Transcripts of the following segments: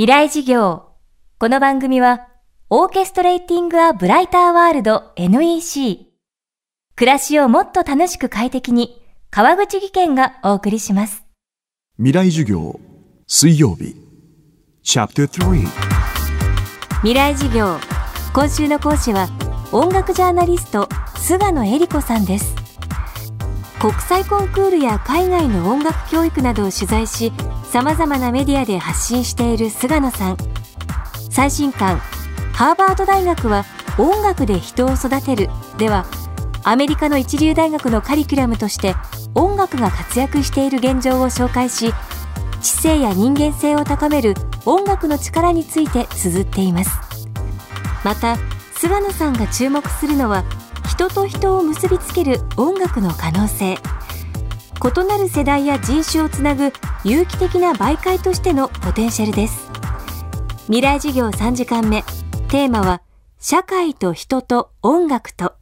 未来事業。この番組は、オーケストレーティング・ア・ブライター・ワールド NEC。暮らしをもっと楽しく快適に、川口義賢がお送りします。未来授業水曜日チャプター3未来事業。今週の講師は、音楽ジャーナリスト、菅野恵理子さんです。国際コンクールや海外の音楽教育などを取材し、様々なメディアで発信している菅野さん。最新刊、ハーバード大学は音楽で人を育てるでは、アメリカの一流大学のカリキュラムとして音楽が活躍している現状を紹介し、知性や人間性を高める音楽の力について綴っています。また菅野さんが注目するのは人と人を結びつける音楽の可能性。異なる世代や人種をつなぐ有機的な媒介としてのポテンシャルです。未来事業3時間目。テーマは社会と人と音楽と。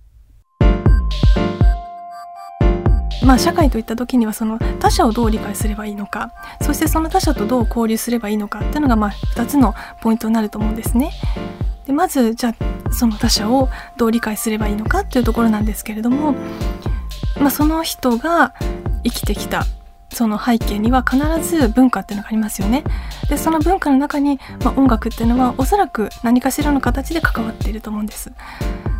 まあ、社会といった時にはその他者をどう理解すればいいのか。そしてその他者とどう交流すればいいのかっていうのがまあ2つのポイントになると思うんですね。でまずじゃあその他者をどう理解すればいいのかっていうところなんですけれども、まあ、その人が生きてきたその背景には必ず文化っていうのがありますよね。でその文化の中に、まあ、音楽っていうのはおそらく何かしらの形で関わっていると思うんです。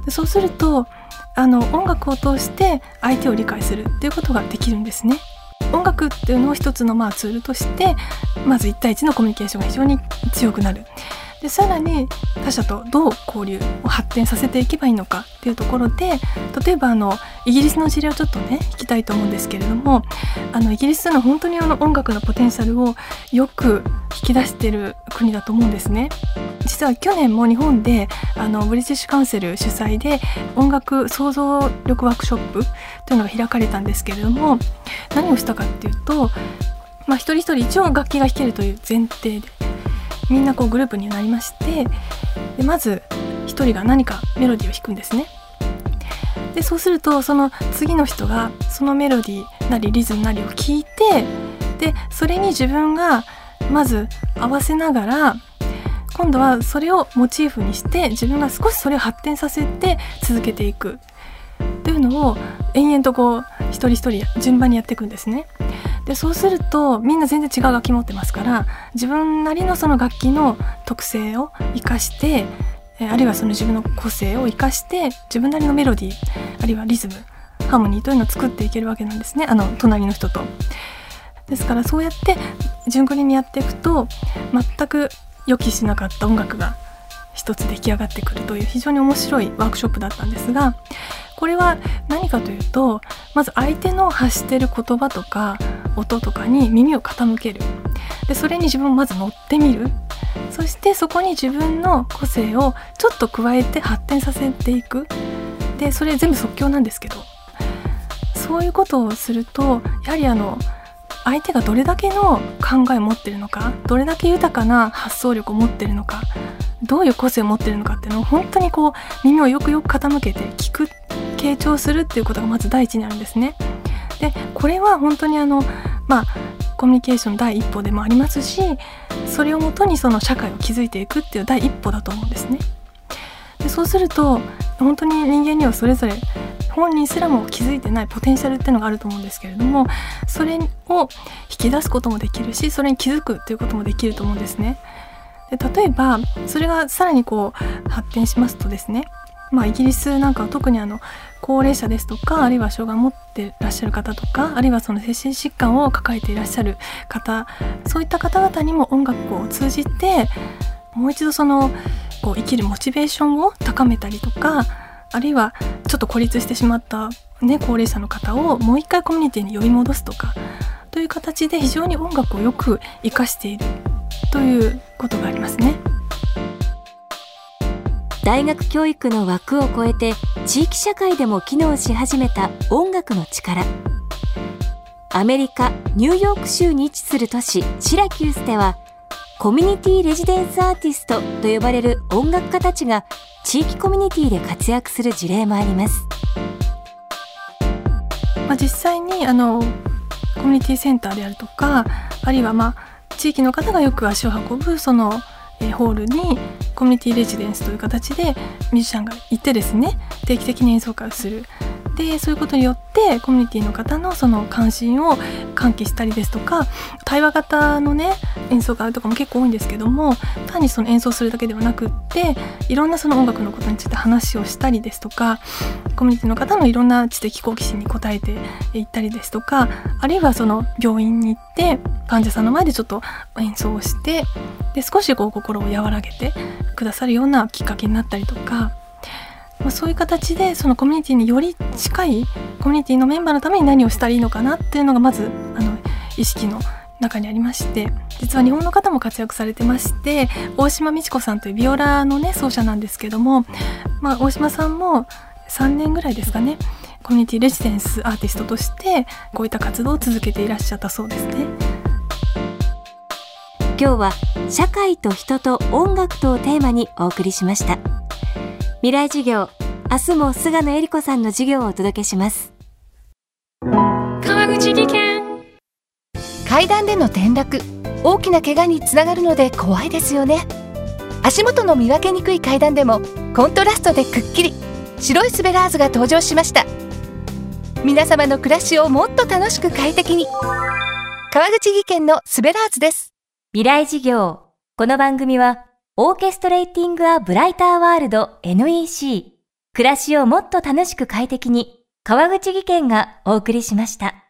でそうするとあの音楽を通して相手を理解するっていうことができるんですね。音楽っていうのを一つのまあツールとしてまず1対1のコミュニケーションが非常に強くなる。でさらに他者とどう交流を発展させていけばいいのかっていうところで例えばあのイギリスの事例をちょっとね聞きたいと思うんですけれどもあのイギリスというのは本当にあの音楽のポテンシャルをよく引き出している国だと思うんですね。実は去年も日本であのブリティッシュカウンセル主催で音楽創造力ワークショップというのが開かれたんですけれども何をしたかっていうと、まあ、一人一人一応楽器が弾けるという前提でみんなこうグループになりましてでまず一人が何かメロディーを弾くんですね。でそうするとその次の人がそのメロディーなりリズムなりを聞いてでそれに自分がまず合わせながら今度はそれをモチーフにして自分が少しそれを発展させて続けていくというのを延々とこう一人一人順番にやっていくんですね。でそうするとみんな全然違う楽器持ってますから自分なりのその楽器の特性を生かしてあるいはその自分の個性を生かして自分なりのメロディーあるいはリズムハーモニーというのを作っていけるわけなんですねあの隣の人と。ですからそうやって順繰りにやっていくと全く予期しなかった音楽が一つ出来上がってくるという非常に面白いワークショップだったんですがこれは何かというとまず相手の発してる言葉とか音とかに耳を傾ける。でそれに自分をまず乗ってみる。そしてそこに自分の個性をちょっと加えて発展させていく。でそれ全部即興なんですけど。そういうことをするとやはりあの相手がどれだけの考えを持ってるのかどれだけ豊かな発想力を持ってるのかどういう個性を持ってるのかっていうのを本当にこう耳をよくよく傾けて聞く傾聴するっていうことがまず第一にあるんですね。でこれは本当にあのまあコミュニケーションの第一歩でもありますしそれをもとにその社会を築いていくっていう第一歩だと思うんですね。でそうすると本当に人間にはそれぞれ本人すらも気づいてないポテンシャルっていうのがあると思うんですけれどもそれを引き出すこともできるしそれに気づくということもできると思うんですね。で例えばそれがさらにこう発展しますとですねまあ、イギリスなんかは特にあの高齢者ですとかあるいは障害を持ってらっしゃる方とかあるいはその精神疾患を抱えていらっしゃる方そういった方々にも音楽を通じてもう一度そのこう生きるモチベーションを高めたりとかあるいはちょっと孤立してしまった、ね、高齢者の方をもう一回コミュニティに呼び戻すとかという形で非常に音楽をよく活かしているということがありますね。大学教育の枠を超えて地域社会でも機能し始めた音楽の力。アメリカ・ニューヨーク州に位置する都市シラキュースではコミュニティレジデンスアーティストと呼ばれる音楽家たちが地域コミュニティで活躍する事例もあります、まあ、実際にあのコミュニティセンターであるとかあるいはまあ地域の方がよく足を運ぶそのえホールにコミュニティレジデンスという形でミュージシャンが行ってですね定期的に演奏会をする。でそういうことによってコミュニティの方のその関心を喚起したりですとか対話型のね演奏会とかも結構多いんですけども単にその演奏するだけではなくっていろんなその音楽のことについて話をしたりですとかコミュニティの方のいろんな知的好奇心に応えていったりですとかあるいはその病院に行って患者さんの前でちょっと演奏をしてで少しこう心を和らげてくださるようなきっかけになったりとか、まあ、そういう形でそのコミュニティにより近いコミュニティのメンバーのために何をしたらいいのかなっていうのがまずあの意識の中にありまして実は日本の方も活躍されてまして大島美智子さんというビオラのね奏者なんですけども、まあ、大島さんも3年ぐらいですかねコミュニティレジデンスアーティストとしてこういった活動を続けていらっしゃったそうですね。今日は社会と人と音楽とをテーマにお送りしました未来授業。明日も菅野恵理子さんの授業をお届けします。川口技研。階段での転落。大きな怪我につながるので怖いですよね。足元の見分けにくい階段でもコントラストでくっきり。白いスベラーズが登場しました。皆様の暮らしをもっと楽しく快適に。川口技研のスベラーズです。未来事業。この番組はオーケストレーティング・ア・ブライター・ワールド NEC 暮らしをもっと楽しく快適に川口技研がお送りしました。